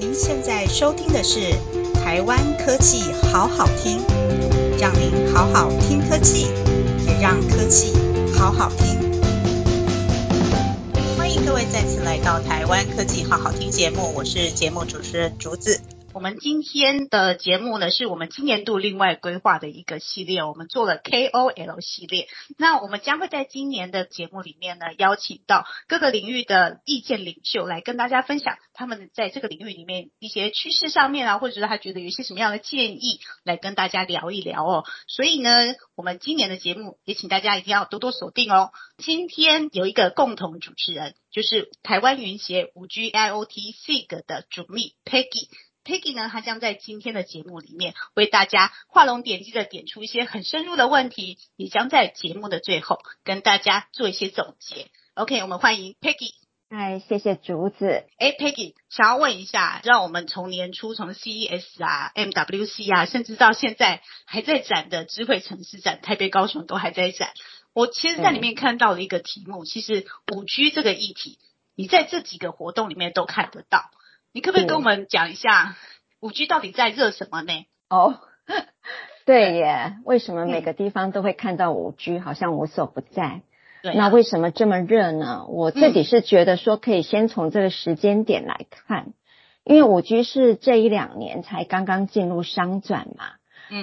您现在收听的是台湾科技好好听，让您好好听科技，也让科技好好听。欢迎各位再次来到台湾科技好好听节目，我是节目主持人竹子。我们今天的节目呢，是我们今年度另外规划的一个系列，我们做了 KOL 系列。那我们将会在今年的节目里面呢，邀请到各个领域的意见领袖来跟大家分享他们在这个领域里面一些趋势上面啊，或者是他觉得有一些什么样的建议，来跟大家聊一聊哦。所以呢，我们今年的节目也请大家一定要多多锁定哦。今天有一个共同主持人，就是台湾云协五 G IoT SIG 的主秘 Peggy。Peggy 呢，他将在今天的节目里面为大家画龙点睛的点出一些很深入的问题，也将在节目的最后跟大家做一些总结。OK，我们欢迎 Peggy。哎，谢谢竹子。哎，Peggy，想要问一下，让我们从年初从 CES 啊、MWC 啊，甚至到现在还在展的智慧城市展，台北、高雄都还在展。我其实在里面看到了一个题目，其实五 G 这个议题，你在这几个活动里面都看得到。你可不可以跟我们讲一下五 G 到底在热什么呢？哦，对耶，为什么每个地方都会看到五 G，好像无所不在？对，那为什么这么热呢？我自己是觉得说，可以先从这个时间点来看，因为五 G 是这一两年才刚刚进入商转嘛。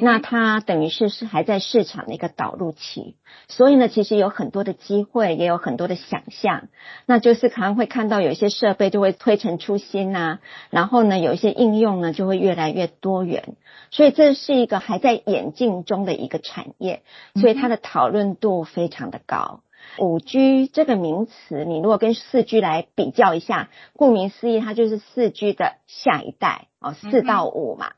那它等于是是还在市场的一个导入期，所以呢，其实有很多的机会，也有很多的想象。那就是可能会看到有一些设备就会推陈出新呐，然后呢，有一些应用呢就会越来越多元。所以这是一个还在演进中的一个产业，所以它的讨论度非常的高。五 G 这个名词，你如果跟四 G 来比较一下，顾名思义，它就是四 G 的下一代哦，四到五嘛。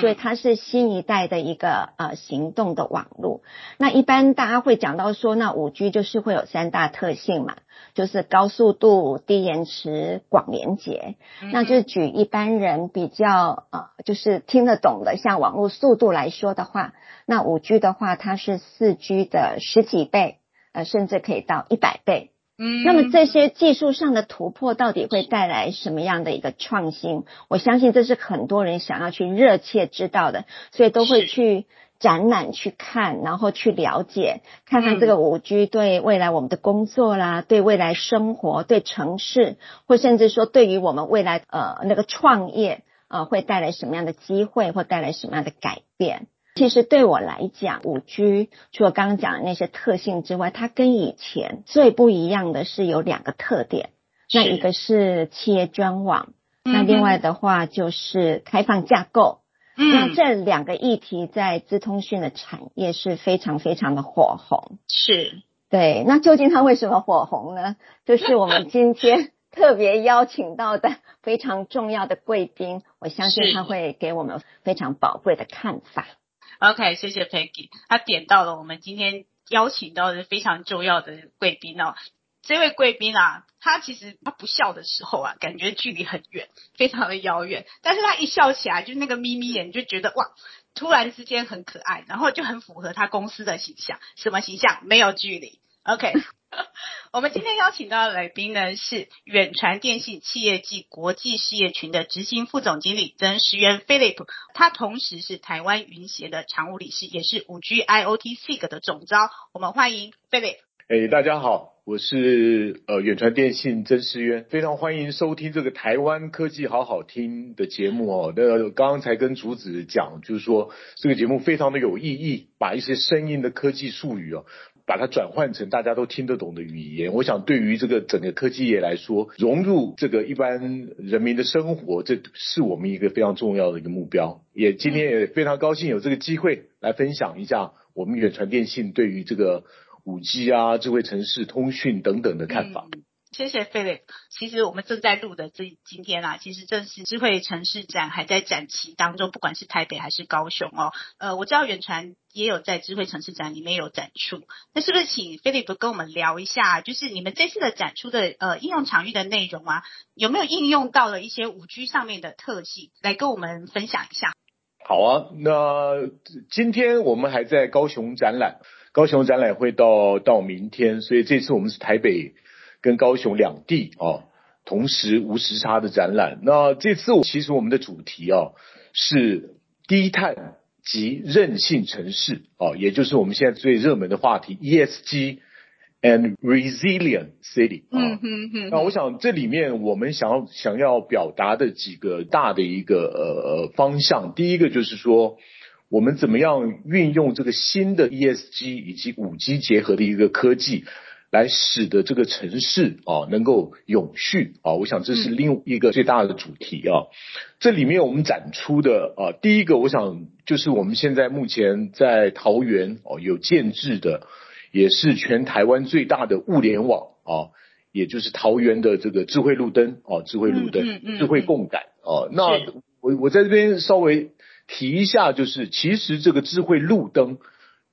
所以它是新一代的一个呃行动的网络。那一般大家会讲到说，那五 G 就是会有三大特性嘛，就是高速度、低延迟、广连接。那就举一般人比较呃就是听得懂的，像网络速度来说的话，那五 G 的话，它是四 G 的十几倍，呃甚至可以到一百倍。嗯，那么这些技术上的突破到底会带来什么样的一个创新？我相信这是很多人想要去热切知道的，所以都会去展览去看，然后去了解，看看这个五 G 对未来我们的工作啦，对未来生活、对城市，或甚至说对于我们未来呃那个创业呃会带来什么样的机会，或带来什么样的改变？其实对我来讲，五 G 除了刚刚讲的那些特性之外，它跟以前最不一样的是有两个特点。那一个是企业专网，那另外的话就是开放架构。那这两个议题在资通讯的产业是非常非常的火红。是，对。那究竟它为什么火红呢？就是我们今天 特别邀请到的非常重要的贵宾，我相信他会给我们非常宝贵的看法。OK，谢谢 Peggy，他点到了我们今天邀请到的非常重要的贵宾哦。这位贵宾啊，他其实他不笑的时候啊，感觉距离很远，非常的遥远。但是他一笑起来，就那个眯眯眼，就觉得哇，突然之间很可爱，然后就很符合他公司的形象。什么形象？没有距离。OK。我们今天邀请到的来宾呢是远传电信企业暨国际事业群的执行副总经理曾时渊 Philip，他同时是台湾云协的常务理事，也是五 G IoT SIG 的总招。我们欢迎 Philip。哎，大家好，我是呃远传电信曾时渊，非常欢迎收听这个台湾科技好好听的节目哦。那刚刚才跟竹子讲，就是说这个节目非常的有意义，把一些声音的科技术语哦。把它转换成大家都听得懂的语言，我想对于这个整个科技业来说，融入这个一般人民的生活，这是我们一个非常重要的一个目标。也今天也非常高兴有这个机会来分享一下我们远传电信对于这个五 G 啊、智慧城市通讯等等的看法。谢谢 Philip。其实我们正在录的这今天啊，其实正是智慧城市展还在展期当中，不管是台北还是高雄哦。呃，我知道远传也有在智慧城市展里面有展出，那是不是请 Philip 跟我们聊一下，就是你们这次的展出的呃应用场域的内容啊，有没有应用到了一些五 G 上面的特性，来跟我们分享一下？好啊，那今天我们还在高雄展览，高雄展览会到到明天，所以这次我们是台北。跟高雄两地啊，同时无时差的展览。那这次其实我们的主题啊是低碳及韧性城市啊，也就是我们现在最热门的话题 ESG and resilient city 啊。那我想这里面我们想要想要表达的几个大的一个呃方向，第一个就是说。我们怎么样运用这个新的 ESG 以及五 G 结合的一个科技，来使得这个城市啊能够永续啊？我想这是另一个最大的主题啊。这里面我们展出的啊，第一个我想就是我们现在目前在桃园哦有建制的，也是全台湾最大的物联网啊，也就是桃园的这个智慧路灯哦，智慧路灯，智慧共感哦。那我我在这边稍微。提一下，就是其实这个智慧路灯，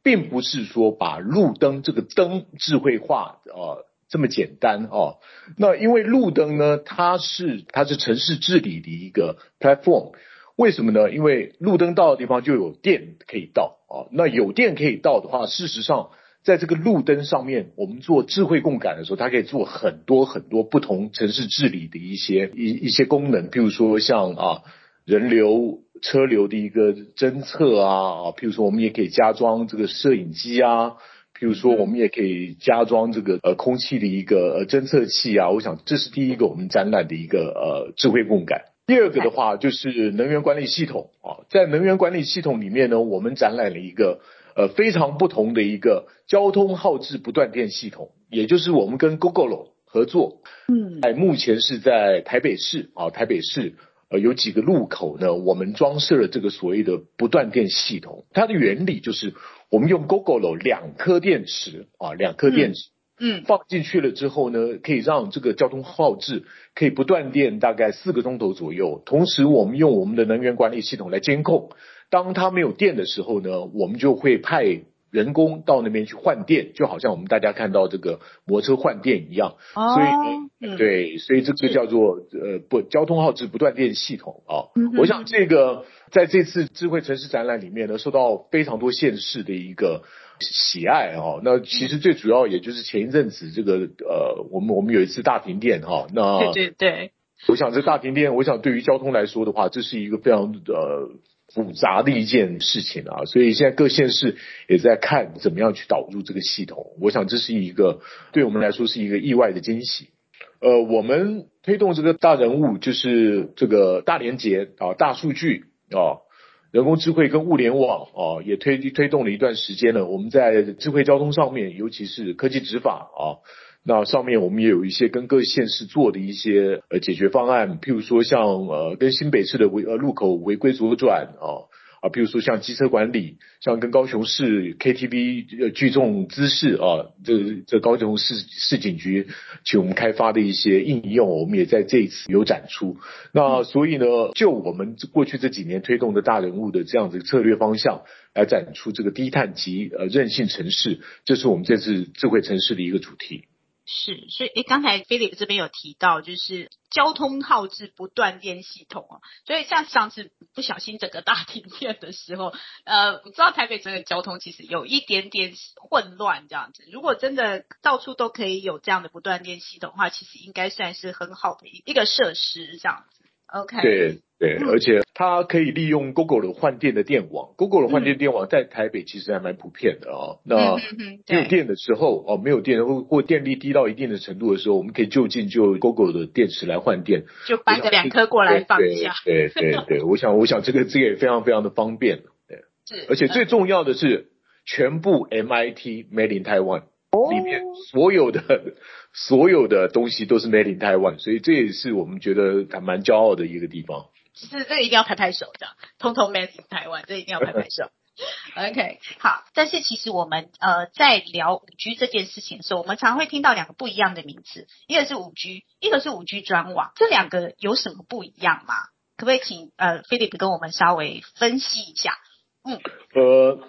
并不是说把路灯这个灯智慧化啊这么简单啊。那因为路灯呢，它是它是城市治理的一个 platform，为什么呢？因为路灯到的地方就有电可以到啊。那有电可以到的话，事实上在这个路灯上面，我们做智慧共感的时候，它可以做很多很多不同城市治理的一些一一些功能，譬如说像啊人流。车流的一个侦测啊啊，譬如说我们也可以加装这个摄影机啊，譬如说我们也可以加装这个呃空气的一个呃侦测器啊。我想这是第一个我们展览的一个呃智慧共感。第二个的话就是能源管理系统啊，在能源管理系统里面呢，我们展览了一个呃非常不同的一个交通耗质不断电系统，也就是我们跟 Google 合作，嗯，哎，目前是在台北市啊，台北市。呃，有几个路口呢？我们装设了这个所谓的不断电系统。它的原理就是，我们用 GoGo 两颗电池啊，两颗电池，嗯，放进去了之后呢，可以让这个交通耗质可以不断电大概四个钟头左右。同时，我们用我们的能源管理系统来监控，当它没有电的时候呢，我们就会派。人工到那边去换电，就好像我们大家看到这个摩托车换电一样，所以对，所以这个叫做呃不交通耗质不断电系统啊。我想这个在这次智慧城市展览里面呢，受到非常多县市的一个喜爱啊。那其实最主要也就是前一阵子这个呃，我们我们有一次大停电哈，那对对对，我想这大停电，我想对于交通来说的话，这是一个非常呃。复杂的一件事情啊，所以现在各县市也在看怎么样去导入这个系统。我想这是一个对我们来说是一个意外的惊喜。呃，我们推动这个大人物就是这个大连接啊，大数据啊，人工智慧跟物联网啊，也推推动了一段时间了。我们在智慧交通上面，尤其是科技执法啊。那上面我们也有一些跟各县市做的一些呃解决方案，譬如说像呃跟新北市的违呃路口违规左转啊啊，譬如说像机车管理，像跟高雄市 KTV 呃聚众滋事啊，这这高雄市市警局请我们开发的一些应用，我们也在这一次有展出。那所以呢，就我们过去这几年推动的大人物的这样子策略方向来展出这个低碳及呃韧性城市，这是我们这次智慧城市的一个主题。是，所以诶，刚才菲利普这边有提到，就是交通耗资不断电系统哦，所以像上次不小心整个大停电的时候，呃，我知道台北整个交通其实有一点点混乱这样子。如果真的到处都可以有这样的不断电系统的话，其实应该算是很好的一个设施这样子。OK。对。对，而且它可以利用 Google 的换电的电网，Google 的换电电网在台北其实还蛮普遍的啊。那没有电的时候，哦，没有电或或电力低到一定的程度的时候，我们可以就近就 Google 的电池来换电，就搬个两颗过来放一下。对对对，我想我想这个这个也非常非常的方便。对，是，而且最重要的是，全部 MIT Made in Taiwan 里面所有的所有的东西都是 Made in Taiwan，所以这也是我们觉得还蛮骄傲的一个地方。是这个一定要拍拍手的，通通 made in Taiwan，，这一定要拍拍手。OK，好。但是其实我们呃在聊五 G 这件事情的时候，我们常会听到两个不一样的名词，一个是五 G，一个是五 G 专网，这两个有什么不一样吗？可不可以请呃 Philip 跟我们稍微分析一下？嗯，呃，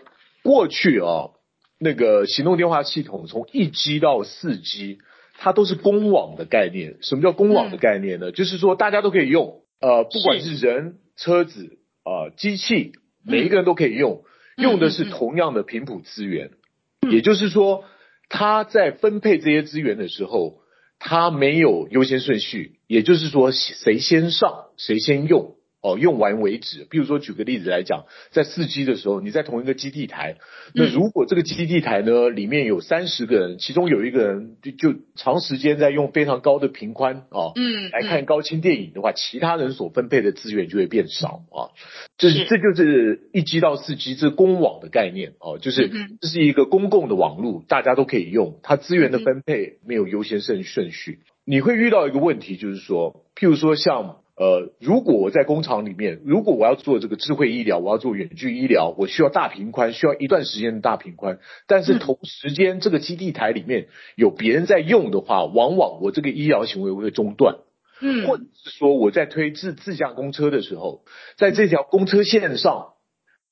过去啊，那个行动电话系统从一 G 到四 G，它都是公网的概念。什么叫公网的概念呢？就是说大家都可以用。呃，不管是人、车子啊、机器，每一个人都可以用，用的是同样的频谱资源。也就是说，他在分配这些资源的时候，它没有优先顺序，也就是说谁先上谁先用。哦，用完为止。比如说，举个例子来讲，在四 G 的时候，你在同一个基地台，那如果这个基地台呢里面有三十个人，其中有一个人就就长时间在用非常高的频宽啊，嗯，来看高清电影的话，其他人所分配的资源就会变少啊。这是这就是一 G 到四 G 这公网的概念哦，就是这是一个公共的网络，大家都可以用，它资源的分配没有优先顺顺序。你会遇到一个问题，就是说，譬如说像。呃，如果我在工厂里面，如果我要做这个智慧医疗，我要做远距医疗，我需要大频宽，需要一段时间的大频宽。但是同时间，这个基地台里面有别人在用的话，往往我这个医疗行为会中断。嗯，或者是说我在推自自驾公车的时候，在这条公车线上，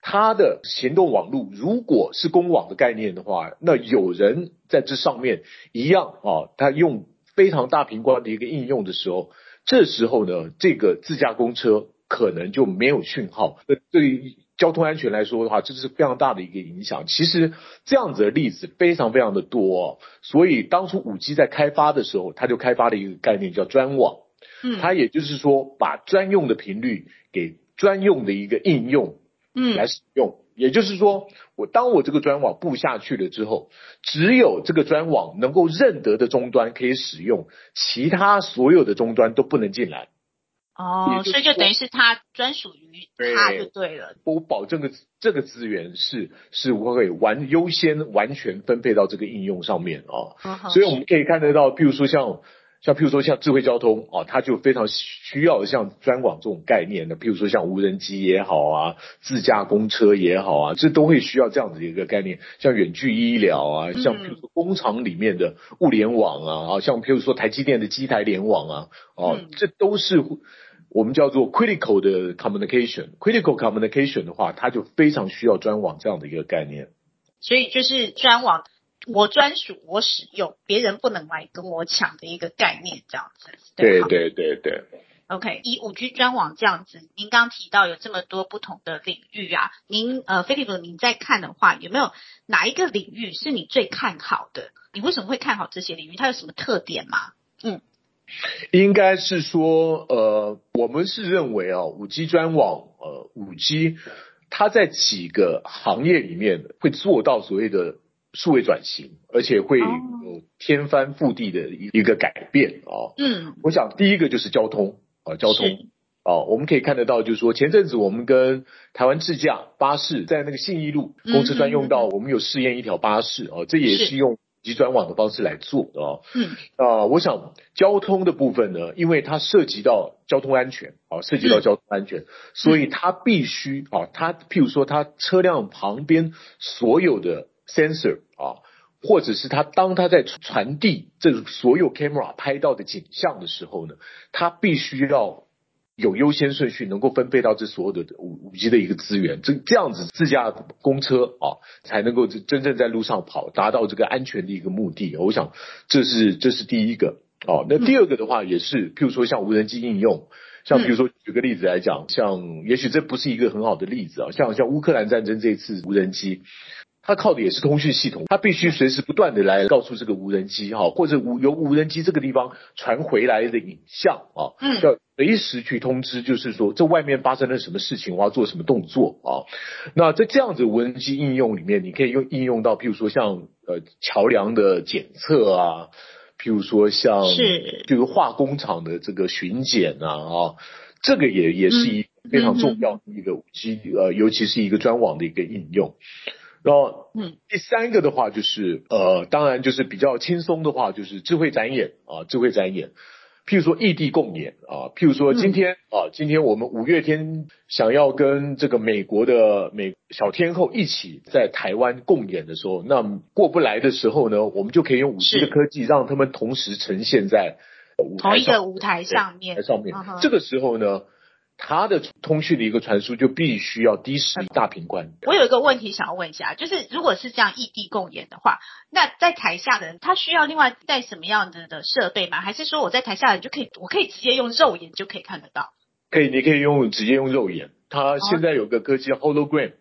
它的行动网络如果是公网的概念的话，那有人在这上面一样啊，他用非常大频宽的一个应用的时候。这时候呢，这个自驾公车可能就没有讯号。那对于交通安全来说的话，这是非常大的一个影响。其实这样子的例子非常非常的多。所以当初五 G 在开发的时候，它就开发了一个概念叫专网。嗯，它也就是说把专用的频率给专用的一个应用，嗯，来使用。也就是说，我当我这个专网布下去了之后，只有这个专网能够认得的终端可以使用，其他所有的终端都不能进来。哦，所以就等于是它专属于它就对了。我保证个这个资源是是会完优先完全分配到这个应用上面哦。所以我们可以看得到，比如说像。像譬如说像智慧交通啊，它就非常需要像专网这种概念的，譬如说像无人机也好啊，自驾公车也好啊，这都会需要这样子的一个概念。像远距医疗啊，像譬如说工厂里面的物联网啊，啊，像譬如说台积电的机台联网啊，哦，这都是我们叫做 critical 的 communication。critical communication 的话，它就非常需要专网这样的一个概念。所以就是专网。我专属，我使用，别人不能来跟我抢的一个概念，这样子。对对对对。OK，以五 G 专网这样子，您刚提到有这么多不同的领域啊，您呃，菲利普，您在看的话，有没有哪一个领域是你最看好的？你为什么会看好这些领域？它有什么特点吗？嗯，应该是说，呃，我们是认为啊，五 G 专网，呃，五 G 它在几个行业里面会做到所谓的。数位转型，而且会有天翻覆地的一一个改变啊。嗯，我想第一个就是交通啊，交通。啊，我们可以看得到，就是说前阵子我们跟台湾智驾巴士在那个信义路公车专用道，我们有试验一条巴士啊，这也是。用集转网的方式来做的啊。嗯，啊，我想交通的部分呢，因为它涉及到交通安全啊，涉及到交通安全，所以它必须啊，它譬如说它车辆旁边所有的。Sensor 啊，或者是它当它在传递这所有 camera 拍到的景象的时候呢，它必须要有优先顺序，能够分配到这所有的五五 G 的一个资源，这这样子自驾公车啊，才能够真正在路上跑，达到这个安全的一个目的。我想这是这是第一个哦。那第二个的话，也是譬如说像无人机应用，像比如说举个例子来讲，像也许这不是一个很好的例子啊，像像乌克兰战争这次无人机。它靠的也是通讯系统，它必须随时不断的来告诉这个无人机哈，或者无由无人机这个地方传回来的影像啊，嗯，要随时去通知，就是说这外面发生了什么事情，我要做什么动作啊。那在这样子无人机应用里面，你可以用应用到，譬如说像呃桥梁的检测啊，譬如说像是就是化工厂的这个巡检啊啊，这个也也是一非常重要的一个机呃，尤其是一个专网的一个应用。然后，嗯，第三个的话就是，呃，当然就是比较轻松的话，就是智慧展演啊，智慧展演，譬如说异地共演啊，譬如说今天啊，今天我们五月天想要跟这个美国的美小天后一起在台湾共演的时候，那过不来的时候呢，我们就可以用五 G 的科技让他们同时呈现在同一个舞台上面，上面，这个时候呢。它的通讯的一个传输就必须要低时大频宽。我有一个问题想要问一下，就是如果是这样异地共演的话，那在台下的人他需要另外带什么样子的设备吗？还是说我在台下人就可以，我可以直接用肉眼就可以看得到？可以，你可以用直接用肉眼。它现在有个科技叫 hologram，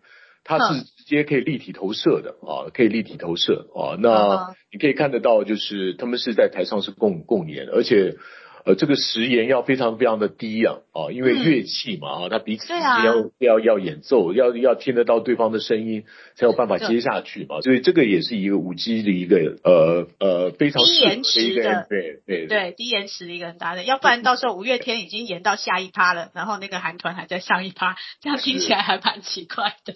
它是直接可以立体投射的啊，可以立体投射啊。那你可以看得到，就是他们是在台上是共共演，而且。呃，这个时延要非常非常的低啊，啊，因为乐器嘛，啊，他彼此之间要要要演奏，要要听得到对方的声音，才有办法接下去嘛，所以这个也是一个五 G 的一个呃呃非常低延迟的，对对。对，低延迟的一个很大的，要不然到时候五月天已经延到下一趴了，然后那个韩团还在上一趴，这样听起来还蛮奇怪的。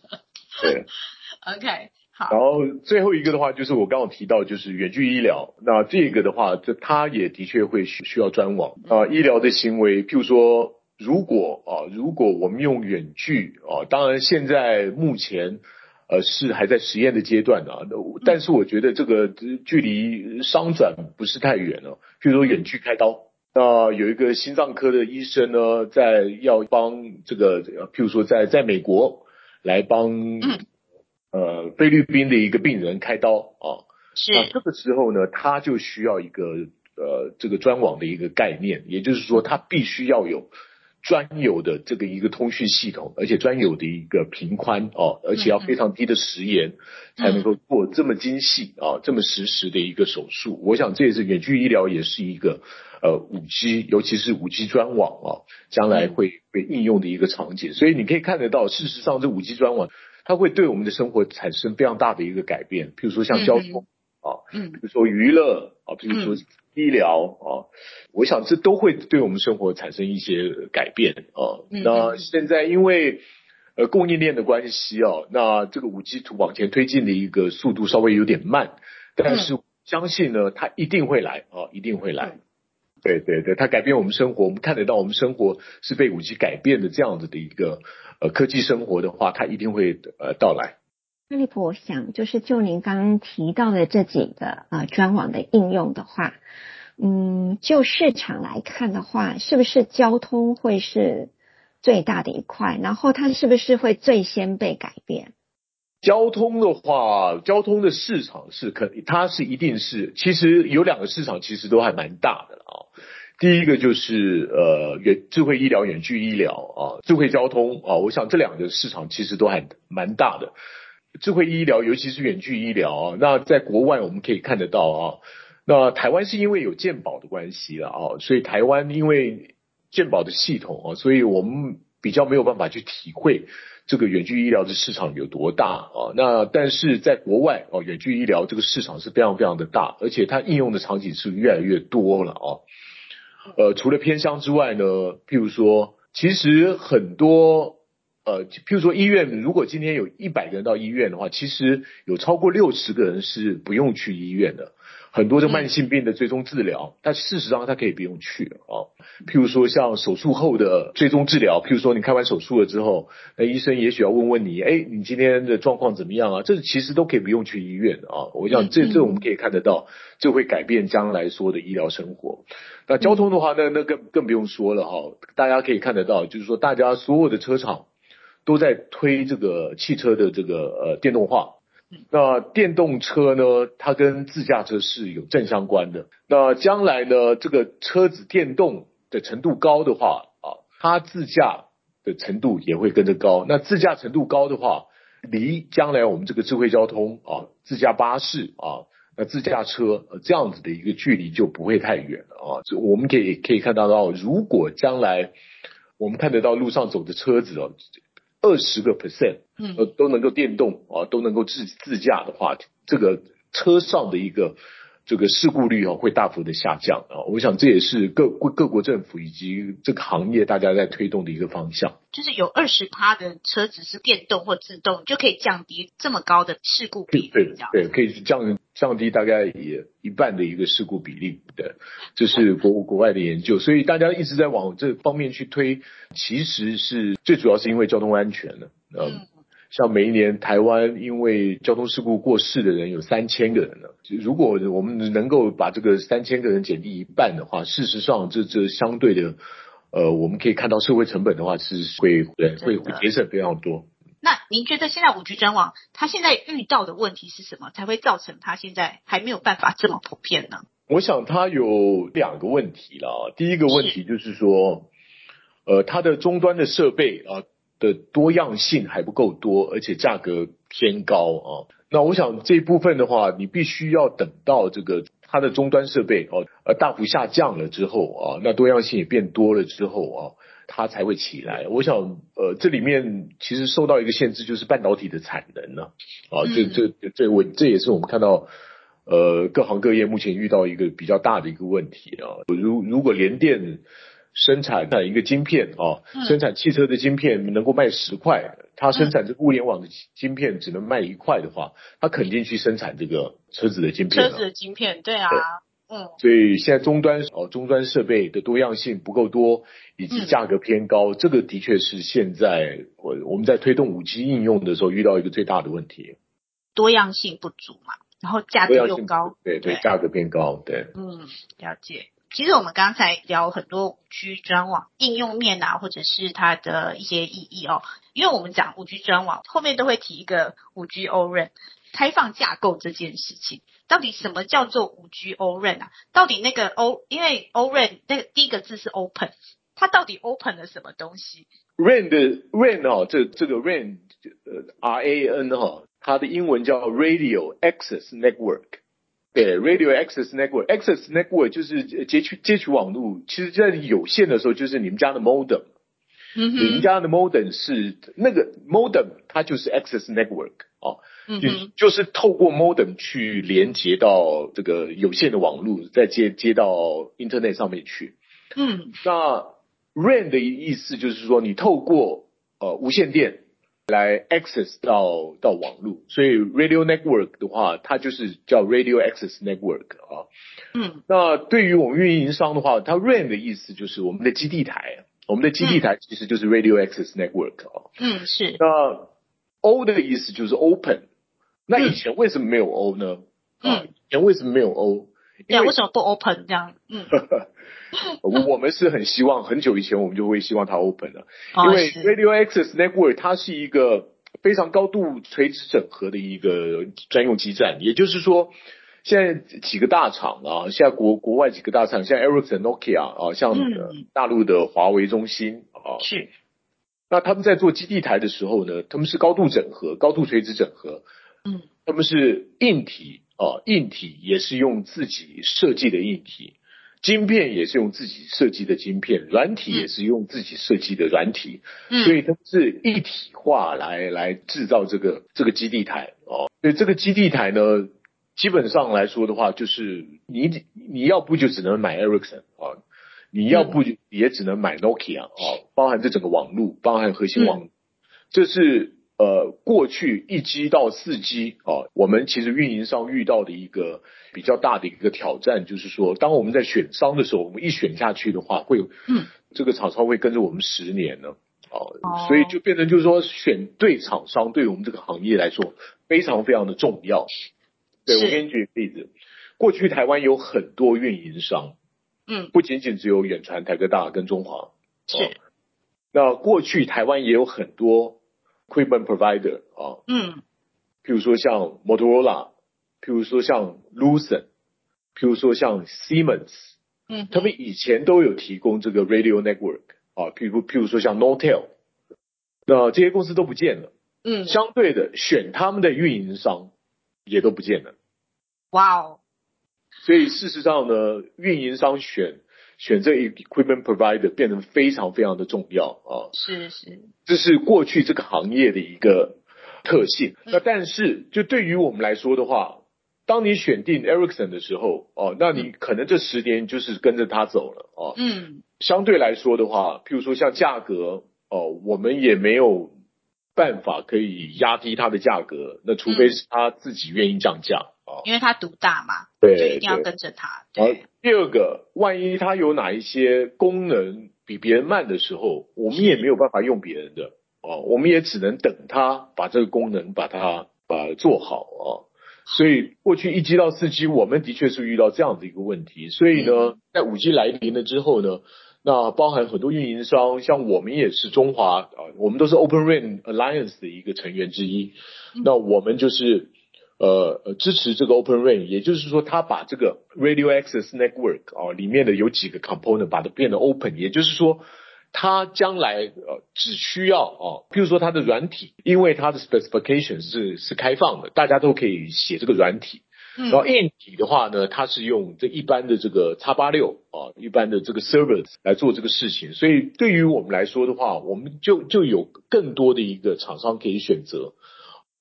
对，OK。然后最后一个的话，就是我刚刚提到，就是远距医疗。那这个的话，这它也的确会需需要专网啊。医疗的行为，譬如说，如果啊，如果我们用远距啊，当然现在目前呃是还在实验的阶段啊。但是我觉得这个距离商转不是太远了。譬如说远距开刀，那有一个心脏科的医生呢，在要帮这个，譬如说在在美国来帮。呃，菲律宾的一个病人开刀啊，是那这个时候呢，他就需要一个呃这个专网的一个概念，也就是说，他必须要有专有的这个一个通讯系统，而且专有的一个频宽哦，而且要非常低的时延，才能够做这么精细啊这么实时的一个手术。我想这也是远距医疗也是一个呃五 G，尤其是五 G 专网啊，将来会被应用的一个场景。所以你可以看得到，事实上这五 G 专网。它会对我们的生活产生非常大的一个改变，譬如说像交通啊，嗯，比如说娱乐啊，比如说医疗啊，我想这都会对我们生活产生一些改变啊。那现在因为呃供应链的关系啊，那这个五 G 图往前推进的一个速度稍微有点慢，但是相信呢，它一定会来啊，一定会来。对对对，它改变我们生活，我们看得到我们生活是被五 G 改变的这样子的一个。呃，科技生活的话，它一定会呃到来。那利普，我想就是就您刚刚提到的这几个呃专网的应用的话，嗯，就市场来看的话，是不是交通会是最大的一块？然后它是不是会最先被改变？交通的话，交通的市场是可，它是一定是，其实有两个市场，其实都还蛮大的啊。第一个就是呃远智慧医疗、远距医疗啊，智慧交通啊，我想这两个市场其实都还蛮大的。智慧医疗，尤其是远距医疗啊，那在国外我们可以看得到啊。那台湾是因为有健保的关系了啊，所以台湾因为健保的系统啊，所以我们比较没有办法去体会这个远距医疗的市场有多大啊。那但是在国外哦，远距医疗这个市场是非常非常的大，而且它应用的场景是越来越多了啊。呃，除了偏乡之外呢，譬如说，其实很多呃，譬如说医院，如果今天有一百个人到医院的话，其实有超过六十个人是不用去医院的。很多的慢性病的追踪治疗，但事实上它可以不用去啊。譬如说像手术后的追踪治疗，譬如说你开完手术了之后，那医生也许要问问你，哎，你今天的状况怎么样啊？这其实都可以不用去医院啊。我想这这我们可以看得到，这会改变将来说的医疗生活。那交通的话，那那更更不用说了哈。大家可以看得到，就是说大家所有的车厂都在推这个汽车的这个呃电动化。那电动车呢？它跟自驾车是有正相关的。那将来呢？这个车子电动的程度高的话啊，它自驾的程度也会跟着高。那自驾程度高的话，离将来我们这个智慧交通啊，自驾巴士啊，那自驾车这样子的一个距离就不会太远了啊。我们可以可以看到到，如果将来我们看得到路上走的车子哦。二十个 percent，嗯，呃，都能够电动啊，都能够自自驾的话，这个车上的一个这个事故率啊，会大幅的下降啊。我想这也是各各国政府以及这个行业大家在推动的一个方向。就是有二十趴的车子是电动或自动，就可以降低这么高的事故比例。对对，可以降降低大概也一半的一个事故比例的，这是国国外的研究，所以大家一直在往这方面去推，其实是最主要是因为交通安全的。嗯，像每一年台湾因为交通事故过世的人有三千个人了，如果我们能够把这个三千个人减低一半的话，事实上这这相对的。呃，我们可以看到社会成本的话是会会会节省非常多。那您觉得现在五 G 专网它现在遇到的问题是什么，才会造成它现在还没有办法这么普遍呢？我想它有两个问题了。第一个问题就是说，呃，它的终端的设备啊，的多样性还不够多，而且价格偏高啊。那我想这一部分的话，你必须要等到这个它的终端设备哦呃大幅下降了之后啊，那多样性也变多了之后啊，它才会起来。我想呃这里面其实受到一个限制，就是半导体的产能呢啊，这这这我这也是我们看到呃各行各业目前遇到一个比较大的一个问题啊。如如果联电生产一个晶片啊，生产汽车的晶片能够卖十块，它生产这个物联网的晶片只能卖一块的话，它肯定去生产这个车子的晶片。车子的晶片，对啊，嗯。所以现在终端哦，终端设备的多样性不够多，以及价格偏高，这个的确是现在我我们在推动五 G 应用的时候遇到一个最大的问题。多样性不足嘛，然后价格又高。对对，价格偏高，对。嗯，了解。其实我们刚才聊很多五 G 专网应用面啊，或者是它的一些意义哦。因为我们讲五 G 专网，后面都会提一个五 G O-RAN 开放架构这件事情。到底什么叫做五 G O-RAN 啊？到底那个 O，因为 O-RAN 那个第一个字是 Open，它到底 Open 了什么东西？RAN 的 RAN 哦，这这个 RAN 呃 R A N 哈，它的英文叫 Radio Access Network。对，Radio Access Network，Access Network 就是接取接取网络。其实，在有线的时候，就是你们家的 Modem。嗯哼。你家的 Modem 是那个 Modem，它就是 Access Network 啊。就是透过 Modem 去连接到这个有线的网络，再接接到 Internet 上面去。嗯。那 RAN 的意思就是说，你透过呃无线电。来 access 到到网络，所以 radio network 的话，它就是叫 radio access network 啊。嗯，那对于我们运营商的话，它 RAN 的意思就是我们的基地台，我们的基地台其实就是 radio access network 哦。嗯，是。那 O 的意思就是 open。那以前为什么没有 O 呢？嗯，以前为什么没有 O？对，为什么不 open 这样？嗯。我们是很希望，很久以前我们就会希望它 open 的，因为 Radio Access Network 它是一个非常高度垂直整合的一个专用基站，也就是说，现在几个大厂啊，现在国国外几个大厂，像 Ericsson、Nokia 啊，像大陆的华为、中兴啊，是，那他们在做基地台的时候呢，他们是高度整合、高度垂直整合，嗯，他们是硬体啊，硬体也是用自己设计的硬体。晶片也是用自己设计的晶片，软体也是用自己设计的软体，所以它是一体化来来制造这个这个基地台哦。所以这个基地台呢，基本上来说的话，就是你你要不就只能买 Ericsson 啊，你要不也只能买 Nokia 啊，包含这整个网络，包含核心网，这是。呃，过去一 G 到四 G 啊，我们其实运营商遇到的一个比较大的一个挑战，就是说，当我们在选商的时候，我们一选下去的话，会，嗯，这个厂商会跟着我们十年呢，哦，所以就变成就是说，选对厂商对我们这个行业来说非常非常的重要。对我给你举个例子，过去台湾有很多运营商，嗯，不仅仅只有远传、台科大跟中华，是，那过去台湾也有很多。Equipment provider 啊，嗯，譬如说像 Motorola，譬如说像 Lucent，譬如说像 Siemens，嗯，他们以前都有提供这个 radio network 啊，譬如譬如说像 Nortel，那这些公司都不见了，嗯，相对的选他们的运营商也都不见了，哇哦，所以事实上呢，运营商选。选这 equipment provider 变得非常非常的重要啊！是是，这是过去这个行业的一个特性。那但是就对于我们来说的话，当你选定 Ericsson 的时候哦，那你可能这十年就是跟着他走了哦。嗯，相对来说的话，譬如说像价格哦，我们也没有办法可以压低它的价格，那除非是他自己愿意降价啊。因为他独大嘛，对，一定要跟着他。对，第二个，万一他有哪一些功能比别人慢的时候，我们也没有办法用别人的哦，我们也只能等他把这个功能把它把它做好啊。所以过去一 G 到四 G，我们的确是遇到这样的一个问题。所以呢，在五 G 来临了之后呢，那包含很多运营商，像我们也是中华啊，我们都是 Open RAN Alliance 的一个成员之一。那我们就是。呃呃，支持这个 Open RAN，也就是说，它把这个 Radio Access Network 啊里面的有几个 component 把它变得 open，也就是说，它将来呃只需要啊，譬如说它的软体，因为它的 specification 是是开放的，大家都可以写这个软体。然后硬体的话呢，它是用这一般的这个叉八六啊，一般的这个 servers 来做这个事情。所以对于我们来说的话，我们就就有更多的一个厂商可以选择，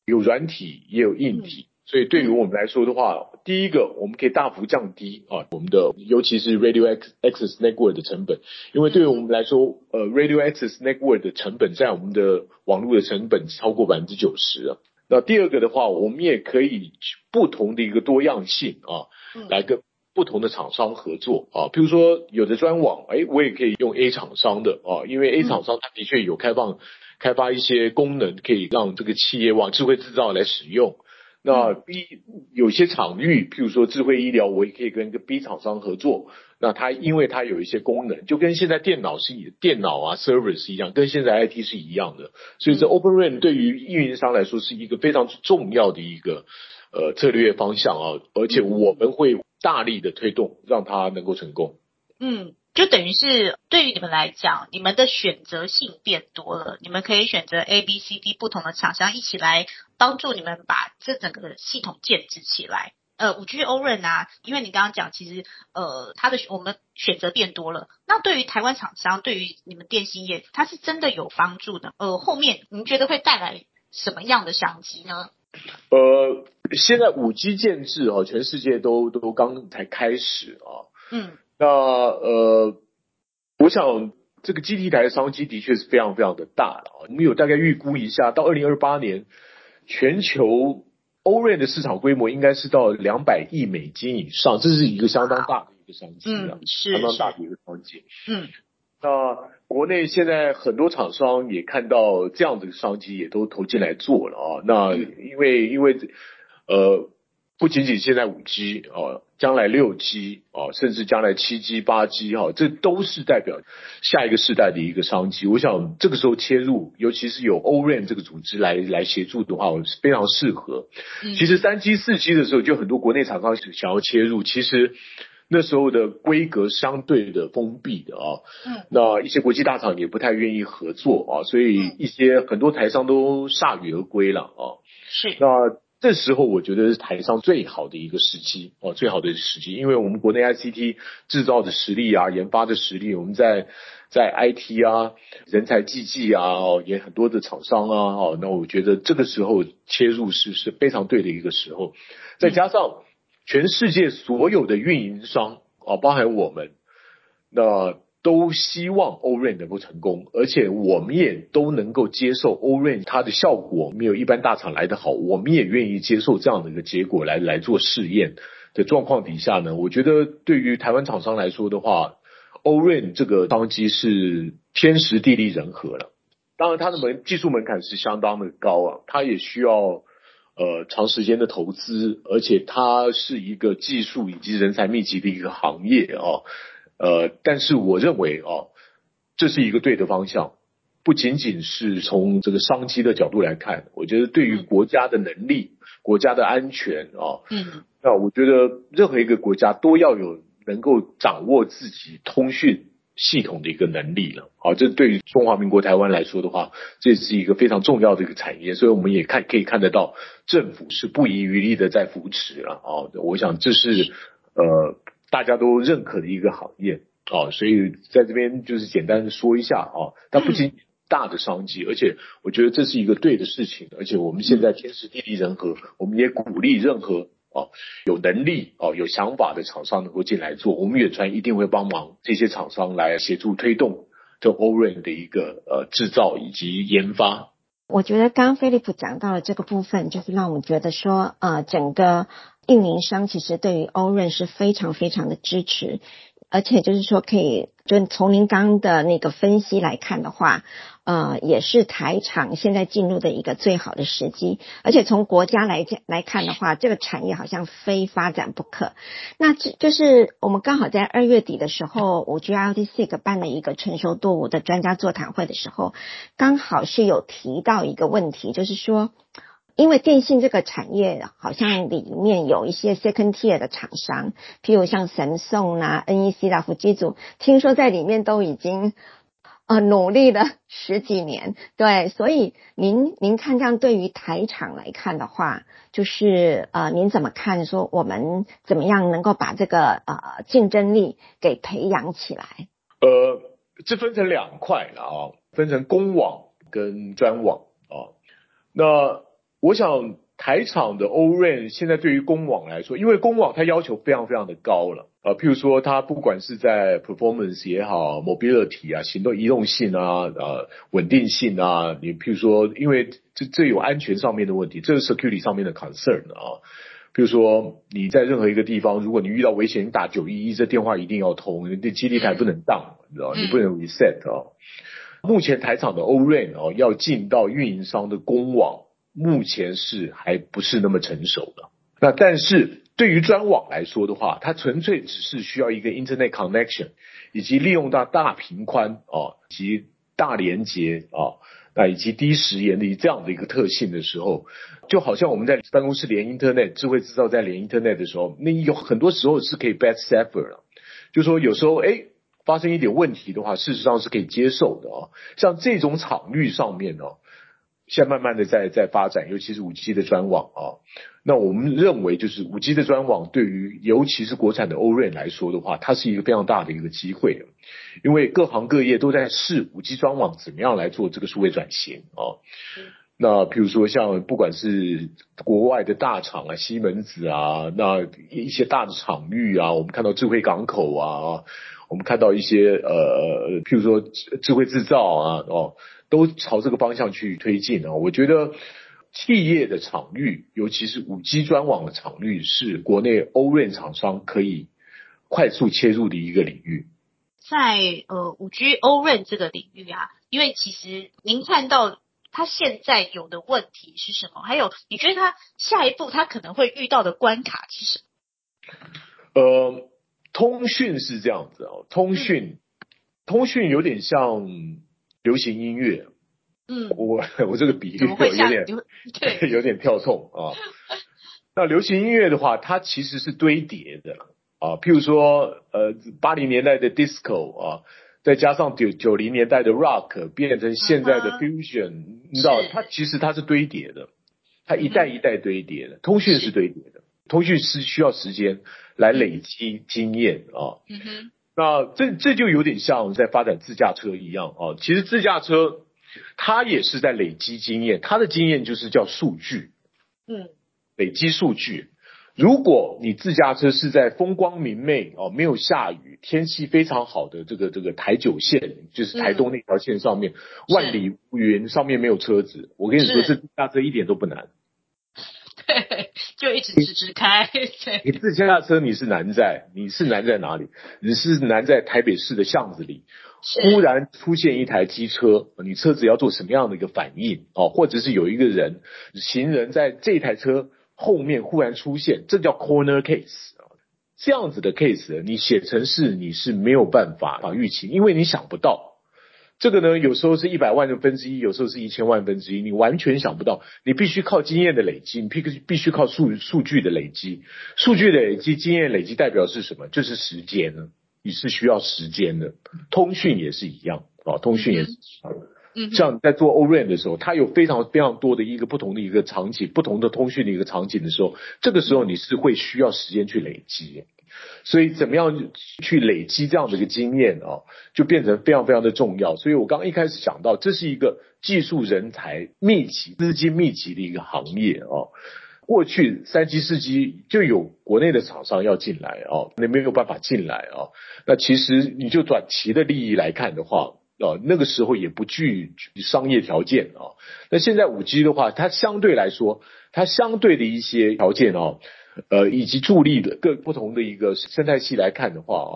有软体也有硬体。所以对于我们来说的话，第一个我们可以大幅降低啊我们的尤其是 radio access network 的成本，因为对于我们来说，呃 radio access network 的成本在我们的网络的成本超过百分之九十啊。那第二个的话，我们也可以不同的一个多样性啊，来跟不同的厂商合作啊。比如说有的专网，哎，我也可以用 A 厂商的啊，因为 A 厂商它的确有开放开发一些功能，可以让这个企业往智慧制造来使用。那 B 有些场域，譬如说智慧医疗，我也可以跟一个 B 厂商合作。那它因为它有一些功能，就跟现在电脑是电脑啊 server 是一样，跟现在 IT 是一样的。所以这 Open RAN 对于运营商来说是一个非常重要的一个呃策略方向啊，而且我们会大力的推动，让它能够成功。嗯。就等于是对于你们来讲，你们的选择性变多了，你们可以选择 A、B、C、D 不同的厂商一起来帮助你们把这整个系统建制起来。呃，五 G O RAN 啊，因为你刚刚讲，其实呃，它的我们选择变多了。那对于台湾厂商，对于你们电信业，它是真的有帮助的。呃，后面您觉得会带来什么样的商机呢？呃，现在五 G 建制哦，全世界都都刚才开始啊。嗯。那呃，我想这个基地台的商机的确是非常非常的大了啊。我们有大概预估一下，到二零二八年，全球欧瑞的市场规模应该是到两百亿美金以上，这是一个相当大的一个商机啊，相当大的一个商机。嗯，那国内现在很多厂商也看到这样的商机，也都投进来做了啊。那因为因为呃。不仅仅现在五 G 哦，将来六 G 哦，甚至将来七 G、八 G 哈，这都是代表下一个时代的一个商机。我想这个时候切入，尤其是有 o r a n 这个组织来来协助的话，是非常适合。其实三 G、四 G 的时候，就很多国内厂商想要切入，其实那时候的规格相对的封闭的啊，嗯，那一些国际大厂也不太愿意合作啊，所以一些很多台商都铩羽而归了啊。是那。这时候我觉得是台上最好的一个时机哦，最好的时机，因为我们国内 ICT 制造的实力啊，研发的实力，我们在在 IT 啊，人才济济啊，哦，也很多的厂商啊，哦，那我觉得这个时候切入是是非常对的一个时候，再加上全世界所有的运营商啊，包含我们，那。都希望 o r a n 能够成功，而且我们也都能够接受 o r a n 它的效果没有一般大厂来的好，我们也愿意接受这样的一个结果来来做试验的状况底下呢，我觉得对于台湾厂商来说的话 o r a n 这个商机是天时地利人和了。当然它的门技术门槛是相当的高啊，它也需要呃长时间的投资，而且它是一个技术以及人才密集的一个行业啊。呃，但是我认为啊，这是一个对的方向，不仅仅是从这个商机的角度来看，我觉得对于国家的能力、国家的安全啊，嗯，那我觉得任何一个国家都要有能够掌握自己通讯系统的一个能力了。好，这对于中华民国台湾来说的话，这是一个非常重要的一个产业，所以我们也看可以看得到政府是不遗余力的在扶持了。啊，我想这是呃。大家都认可的一个行业。啊，所以在这边就是简单的说一下啊，它不仅大的商机，而且我觉得这是一个对的事情，而且我们现在天时地利人和，我们也鼓励任何啊有能力啊有想法的厂商能够进来做，我们远传一定会帮忙这些厂商来协助推动这 o r a n 的一个呃制造以及研发。我觉得刚刚菲利普讲到的这个部分，就是让我们觉得说呃整个。运营商其实对于欧润是非常非常的支持，而且就是说可以，就从您刚的那个分析来看的话，呃，也是台厂现在进入的一个最好的时机。而且从国家来讲来看的话，这个产业好像非发展不可。那这就是我们刚好在二月底的时候，我 G LTC 办了一个成熟度五的专家座谈会的时候，刚好是有提到一个问题，就是说。因为电信这个产业好像里面有一些 second tier 的厂商，譬如像神送啊、NEC 啦、富基组，听说在里面都已经，呃努力了十几年，对，所以您您看这样对于台厂来看的话，就是呃您怎么看？说我们怎么样能够把这个呃竞争力给培养起来？呃，这分成两块了啊，分成公网跟专网啊。那我想台厂的 o r a n 现在对于公网来说，因为公网它要求非常非常的高了。呃，譬如说，它不管是在 performance 也好，mobility 啊，行动移动性啊，呃，稳定性啊，你譬如说，因为这这有安全上面的问题，这是 security 上面的 concern 啊。譬如说，你在任何一个地方，如果你遇到危险，你打九一一，这电话一定要通，你的基地台不能当，你知道你不能 reset 啊。目前台厂的 O-RAN 哦，要进到运营商的公网，目前是还不是那么成熟的。那但是。对于专网来说的话，它纯粹只是需要一个 Internet connection，以及利用到大频宽啊，及大连接啊，那以及低时延的这样的一个特性的时候，就好像我们在办公室连 Internet，智慧制造在连 Internet 的时候，那有很多时候是可以 bad suffer 了，就说有时候哎发生一点问题的话，事实上是可以接受的啊，像这种场域上面呢。现在慢慢的在在发展，尤其是五 G 的专网啊。那我们认为，就是五 G 的专网对于尤其是国产的欧瑞来说的话，它是一个非常大的一个机会，因为各行各业都在试五 G 专网怎么样来做这个数位转型啊。那比如说像不管是国外的大厂啊，西门子啊，那一些大的场域啊，我们看到智慧港口啊，我们看到一些呃，譬如说智慧制造啊，哦。都朝这个方向去推进啊！我觉得企业的场域，尤其是五 G 专网的场域，是国内欧润厂商可以快速切入的一个领域。在呃五 G 欧润这个领域啊，因为其实您看到它现在有的问题是什么？还有你觉得它下一步它可能会遇到的关卡是什么？呃，通讯是这样子啊，通讯通讯有点像。流行音乐，嗯，我 我这个比喻有点 对，有点跳痛啊。那流行音乐的话，它其实是堆叠的啊。譬如说，呃，八零年代的 disco 啊，再加上九九零年代的 rock，变成现在的 fusion，你知道，它其实它是堆叠的，它一代一代堆叠的。通讯是堆叠的，通讯是需要时间来累积经验啊。嗯哼。那这这就有点像在发展自驾车一样啊，其实自驾车它也是在累积经验，它的经验就是叫数据，嗯，累积数据。如果你自驾车是在风光明媚哦，没有下雨，天气非常好的这个这个台九线，就是台东那条线上面，万里无云，上面没有车子，我跟你说，这自驾车一点都不难。对，就一直直直开。你自驾车你是难在，你是难在哪里？你是难在台北市的巷子里，忽然出现一台机车，你车子要做什么样的一个反应？哦，或者是有一个人行人在这台车后面忽然出现，这叫 corner case 这样子的 case，你写成是你是没有办法啊预期，因为你想不到。这个呢，有时候是一百万的分之一，有时候是一千万分之一，你完全想不到。你必须靠经验的累积，你必必须靠数数据的累积。数据的累积，经验累积代表是什么？就是时间呢？你是需要时间的。通讯也是一样啊，通讯也是。嗯，像在做 O-RAN 的时候，它有非常非常多的一个不同的一个场景，不同的通讯的一个场景的时候，这个时候你是会需要时间去累积。所以，怎么样去累积这样的一个经验啊，就变成非常非常的重要。所以我刚刚一开始讲到，这是一个技术人才密集、资金密集的一个行业啊。过去三 G、四 G 就有国内的厂商要进来啊，那没有办法进来啊。那其实你就短期的利益来看的话啊，那个时候也不具商业条件啊。那现在五 G 的话，它相对来说，它相对的一些条件啊。呃，以及助力的各不同的一个生态系来看的话啊，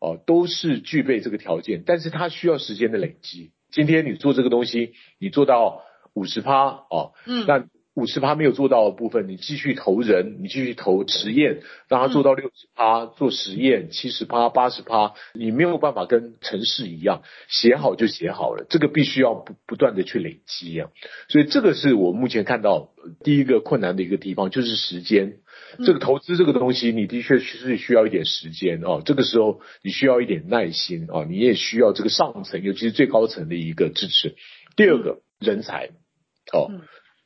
哦，都是具备这个条件，但是它需要时间的累积。今天你做这个东西，你做到五十趴哦，嗯，那。五十趴没有做到的部分，你继续投人，你继续投实验，让他做到六十趴做实验，七十趴、八十趴，你没有办法跟城市一样写好就写好了，这个必须要不不断的去累积啊。所以这个是我目前看到第一个困难的一个地方，就是时间。这个投资这个东西，你的确是需要一点时间哦。这个时候你需要一点耐心啊，你也需要这个上层，尤其是最高层的一个支持。第二个人才，哦，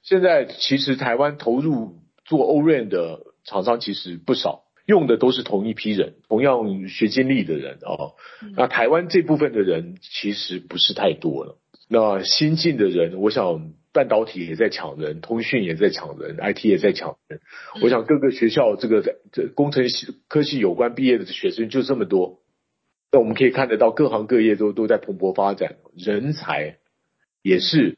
现在其实台湾投入做欧润的厂商其实不少，用的都是同一批人，同样学经历的人哦。那台湾这部分的人其实不是太多了。那新进的人，我想。半导体也在抢人，通讯也在抢人，IT 也在抢人。我想各个学校这个这工程系科技有关毕业的学生就这么多，那我们可以看得到各行各业都都在蓬勃发展，人才也是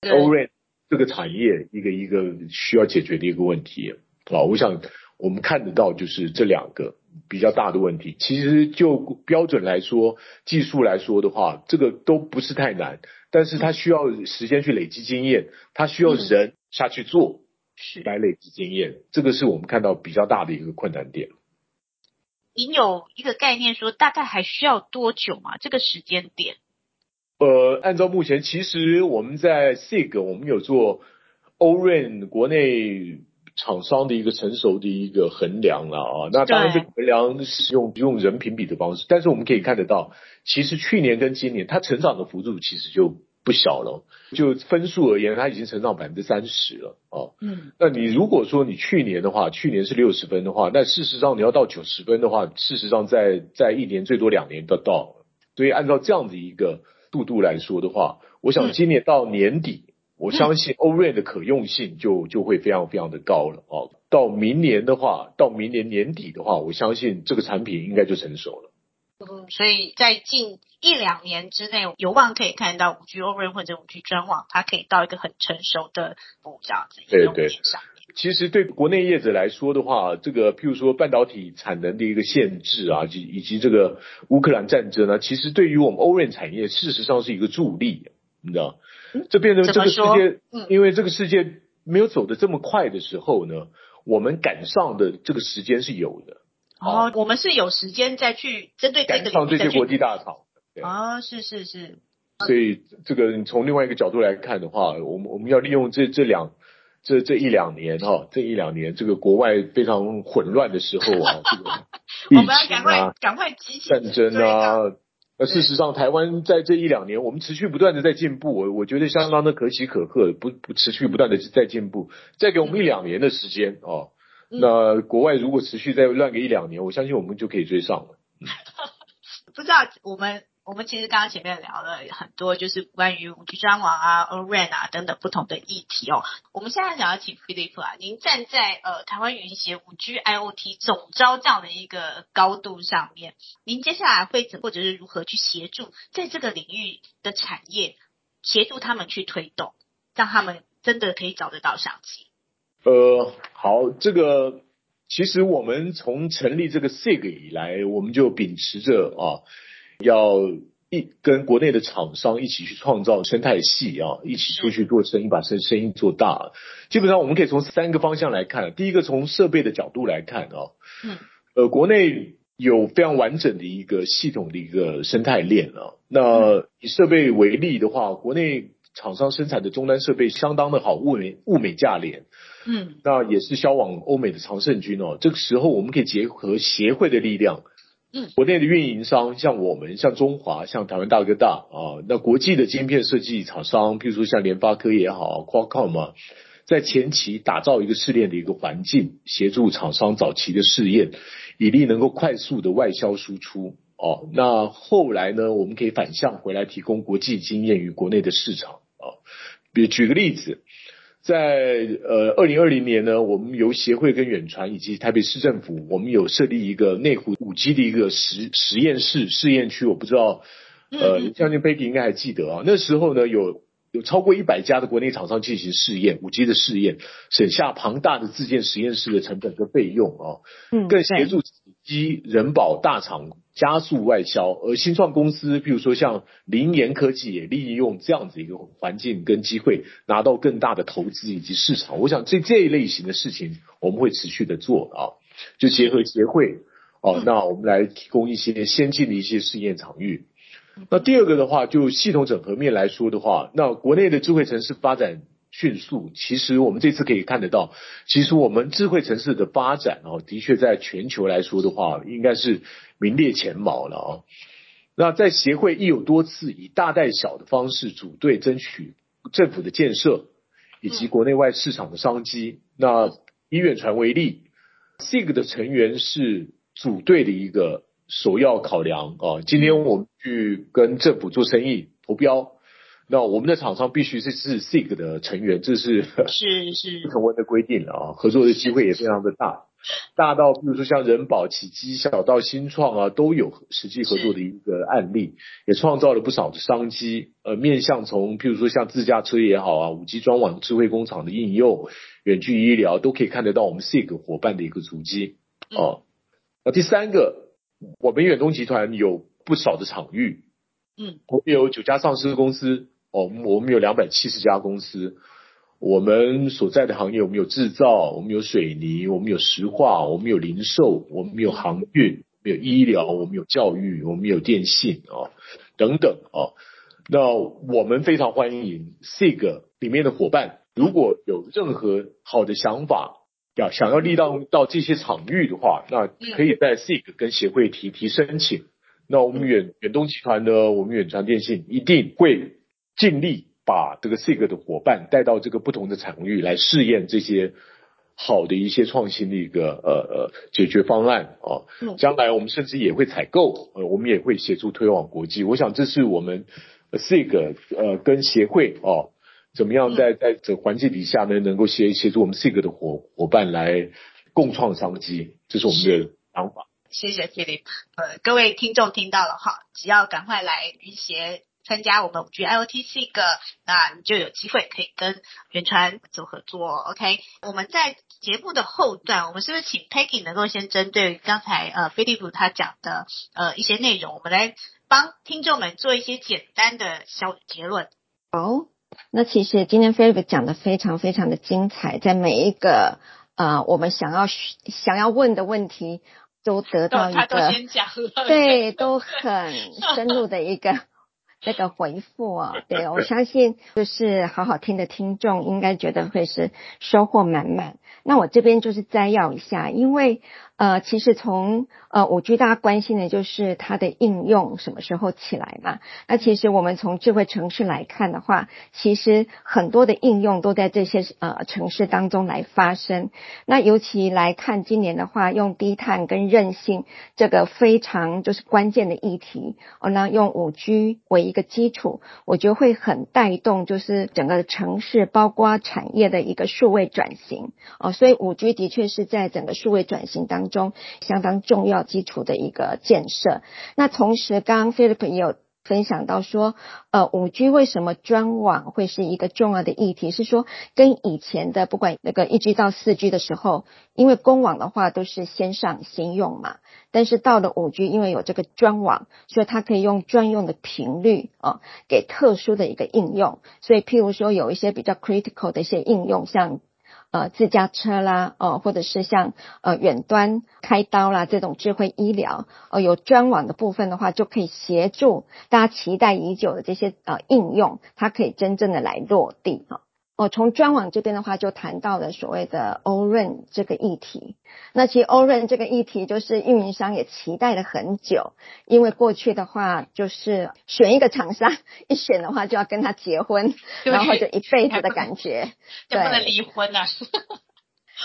o r a n 这个产业一个一个需要解决的一个问题啊。我想我们看得到就是这两个比较大的问题。其实就标准来说，技术来说的话，这个都不是太难。但是它需要时间去累积经验，它需要人下去做，是来累积经验，这个是我们看到比较大的一个困难点。您有一个概念说大概还需要多久吗？这个时间点？呃，按照目前，其实我们在 SIG 我们有做 ORAN 国内。厂商的一个成熟的一个衡量了啊，那当然这个衡量是用用人评比的方式，但是我们可以看得到，其实去年跟今年它成长的幅度其实就不小了，就分数而言，它已经成长百分之三十了啊。嗯，那你如果说你去年的话，去年是六十分的话，那事实上你要到九十分的话，事实上在在一年最多两年都到了，所以按照这样的一个度度来说的话，我想今年到年底。我相信欧瑞的可用性就就会非常非常的高了哦。到明年的话，到明年年底的话，我相信这个产品应该就成熟了。嗯，所以在近一两年之内，有望可以看到五 G 欧瑞或者五 G 专网，它可以到一个很成熟的步这样子对对。其实对国内业者来说的话，这个譬如说半导体产能的一个限制啊，以以及这个乌克兰战争呢，其实对于我们欧润产业，事实上是一个助力，你知道。这变成这个世界，因为这个世界没有走得这么快的时候呢，我们赶上的这个时间是有的。哦，我们是有时间再去针对这个上这些国际大厂。啊，是是是。所以这个你从另外一个角度来看的话，我们我们要利用这这两这这一两年哈，这一两年这个国外非常混乱的时候啊，这个 疫情啊，赶快战争啊。那事实上，台湾在这一两年，我们持续不断的在进步，我我觉得相当的可喜可贺，不不持续不断的在进步。再给我们一两年的时间哦，那国外如果持续再乱个一两年，我相信我们就可以追上了。不知道我们。我们其实刚刚前面聊了很多，就是关于五 G 专网啊、O-RAN 啊等等不同的议题哦。我们现在想要请 Philip 啊，您站在呃台湾云协五 G IoT 总招这样的一个高度上面，您接下来会怎或者是如何去协助在这个领域的产业，协助他们去推动，让他们真的可以找得到商机？呃，好，这个其实我们从成立这个 SIG 以来，我们就秉持着啊。要一跟国内的厂商一起去创造生态系啊，一起出去做生意，把生生意做大。基本上我们可以从三个方向来看。第一个从设备的角度来看啊，嗯，呃，国内有非常完整的一个系统的一个生态链啊。那以设备为例的话，国内厂商生产的终端设备相当的好，物美物美价廉，嗯，那也是销往欧美的常胜军哦。这个时候我们可以结合协会的力量。嗯，国内的运营商像我们，像中华，像台湾大哥大啊，那国际的晶片设计厂商，譬如说像联发科也好，Qualcomm 啊，在前期打造一个试炼的一个环境，协助厂商早期的试验，以利能够快速的外销输出哦。那后来呢，我们可以反向回来提供国际经验与国内的市场啊。比举个例子。在呃，二零二零年呢，我们由协会跟远传以及台北市政府，我们有设立一个内湖五 G 的一个实实验室试验区。我不知道，呃，将军 baby 应该还记得啊。那时候呢，有有超过一百家的国内厂商进行试验五 G 的试验，省下庞大的自建实验室的成本跟费用啊，更协助机人保大厂。加速外销，而新创公司，譬如说像林研科技，也利用这样子一个环境跟机会，拿到更大的投资以及市场。我想这这一类型的事情，我们会持续的做啊，就结合协会哦，那我们来提供一些先进的一些试验场域。那第二个的话，就系统整合面来说的话，那国内的智慧城市发展迅速。其实我们这次可以看得到，其实我们智慧城市的发展哦，的确在全球来说的话，应该是名列前茅了啊。那在协会亦有多次以大带小的方式组队争取政府的建设，以及国内外市场的商机。那以远传为例，SIG 的成员是组队的一个首要考量啊。今天我们去跟政府做生意投标。那我们的厂商必须是是 SIG 的成员，这是是是 不成文的规定了啊，合作的机会也非常的大，大到比如说像人保、启基，小到新创啊，都有实际合作的一个案例，也创造了不少的商机。呃，面向从譬如说像自驾车也好啊，五 G 专网、智慧工厂的应用、远距医疗，都可以看得到我们 SIG 伙伴的一个足迹哦。那第三个，我们远东集团有不少的场域，嗯，我们有九家上市公司。哦，我们有两百七十家公司，我们所在的行业，我们有制造，我们有水泥，我们有石化，我们有零售，我们有航运，我们有医疗，我们有教育，我们有电信啊等等啊。那我们非常欢迎 SIG 里面的伙伴，如果有任何好的想法，要想要立到到这些场域的话，那可以在 SIG 跟协会提提申请。那我们远远东集团呢，我们远传电信一定会。尽力把这个 SIG 的伙伴带到这个不同的场域来试验这些好的一些创新的一个呃呃解决方案啊，将来我们甚至也会采购，呃，我们也会协助推广国际。我想这是我们 SIG 呃跟协会哦，怎么样在在这环境底下呢，能够协协助我们 SIG 的伙伙伴来共创商机，这是我们的想法。谢谢 Philip，呃，各位听众听到了哈，只要赶快来云协。参加我们五 G IoT 是一个，那你就有机会可以跟远传做合作。OK，我们在节目的后段，我们是不是请 Peggy 能够先针对刚才呃菲利普他讲的呃一些内容，我们来帮听众们做一些简单的小结论。好，那其实今天菲利普讲的非常非常的精彩，在每一个呃我们想要想要问的问题都得到一个对都很深入的一个。那个回复啊，对我相信就是好好听的听众应该觉得会是收获满满。那我这边就是摘要一下，因为。呃，其实从呃五 G 大家关心的就是它的应用什么时候起来嘛？那其实我们从智慧城市来看的话，其实很多的应用都在这些呃城市当中来发生。那尤其来看今年的话，用低碳跟韧性这个非常就是关键的议题，哦，那用五 G 为一个基础，我觉得会很带动就是整个城市包括产业的一个数位转型哦。所以五 G 的确是在整个数位转型当中。中相当重要基础的一个建设。那同时，刚刚 Philip 也有分享到说，呃，五 G 为什么专网会是一个重要的议题？是说跟以前的不管那个一 G 到四 G 的时候，因为公网的话都是先上先用嘛，但是到了五 G，因为有这个专网，所以它可以用专用的频率啊，给特殊的一个应用。所以譬如说有一些比较 critical 的一些应用，像。呃，自驾车啦，哦，或者是像呃远端开刀啦这种智慧医疗，呃，有专网的部分的话，就可以协助大家期待已久的这些呃应用，它可以真正的来落地哈。哦，从专网这边的话，就谈到了所谓的 o r a n 这个议题。那其实 o r a n 这个议题，就是运营商也期待了很久，因为过去的话，就是选一个厂商，一选的话就要跟他结婚，然后就一辈子的感觉，对，不能离婚啊。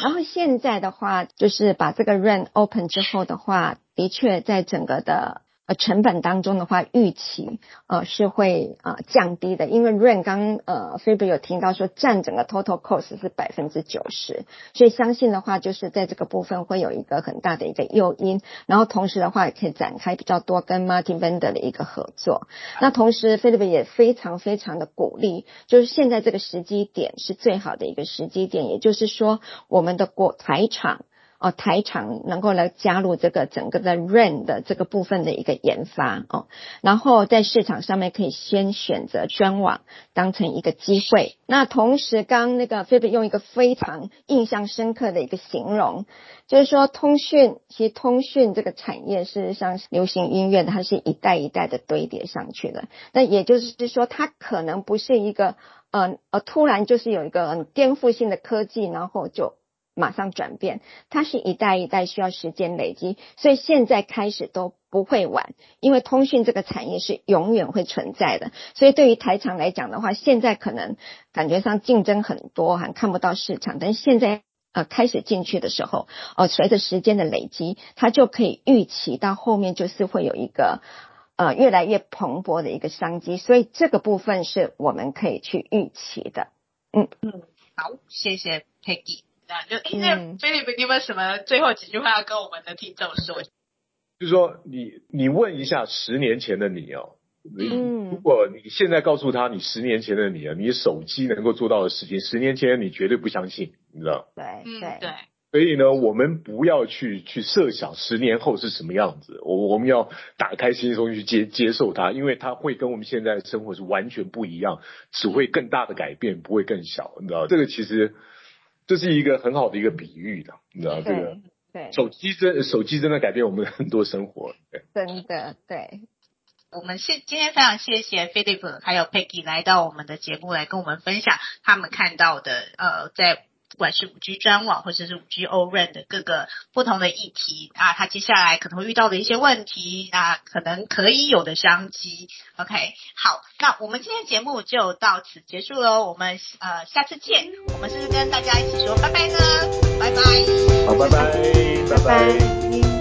然后现在的话，就是把这个 Run Open 之后的话，的确在整个的。呃，成本当中的话，预期呃是会呃降低的，因为 Rain 刚呃 f a b r 有听到说占整个 total cost 是百分之九十，所以相信的话就是在这个部分会有一个很大的一个诱因，然后同时的话也可以展开比较多跟 Martin Vendor 的一个合作。那同时 f a b r 也非常非常的鼓励，就是现在这个时机点是最好的一个时机点，也就是说我们的国台厂。哦台厂能够来加入这个整个的 Rain 的这个部分的一个研发哦，然后在市场上面可以先选择专网当成一个机会。那同时，刚那个菲菲用一个非常印象深刻的一个形容，就是说通讯其实通讯这个产业事实上流行音乐它是一代一代的堆叠上去的，那也就是说它可能不是一个。呃呃，突然就是有一个很颠覆性的科技，然后就马上转变。它是一代一代需要时间累积，所以现在开始都不会晚，因为通讯这个产业是永远会存在的。所以对于台厂来讲的话，现在可能感觉上竞争很多，还看不到市场，但是现在呃开始进去的时候，哦，随着时间的累积，它就可以预期到后面就是会有一个。呃，越来越蓬勃的一个商机，所以这个部分是我们可以去预期的。嗯嗯，好，谢谢 Peggy。那就那 Philip，你有没有什么最后几句话要跟我们的听众说？就是说，你你问一下十年前的你哦，嗯，如果你现在告诉他你十年前的你啊，你手机能够做到的事情，十年前你绝对不相信，你知道？对，对，对。所以呢，我们不要去去设想十年后是什么样子，我我们要打开心胸去接接受它，因为它会跟我们现在的生活是完全不一样，只会更大的改变，不会更小，你知道？这个其实这是一个很好的一个比喻的，你知道？这个对手机真手机真的改变我们很多生活，对真的对。我们谢今天非常谢谢 Philip 还有 Peggy 来到我们的节目来跟我们分享他们看到的呃在。不管是五 G 专网或者是五 G O-RAN 的各个不同的议题啊，它接下来可能会遇到的一些问题啊，可能可以有的商机。OK，好，那我们今天节目就到此结束喽，我们呃下次见。我们是不是跟大家一起说拜拜呢？拜拜。好，拜拜，拜拜。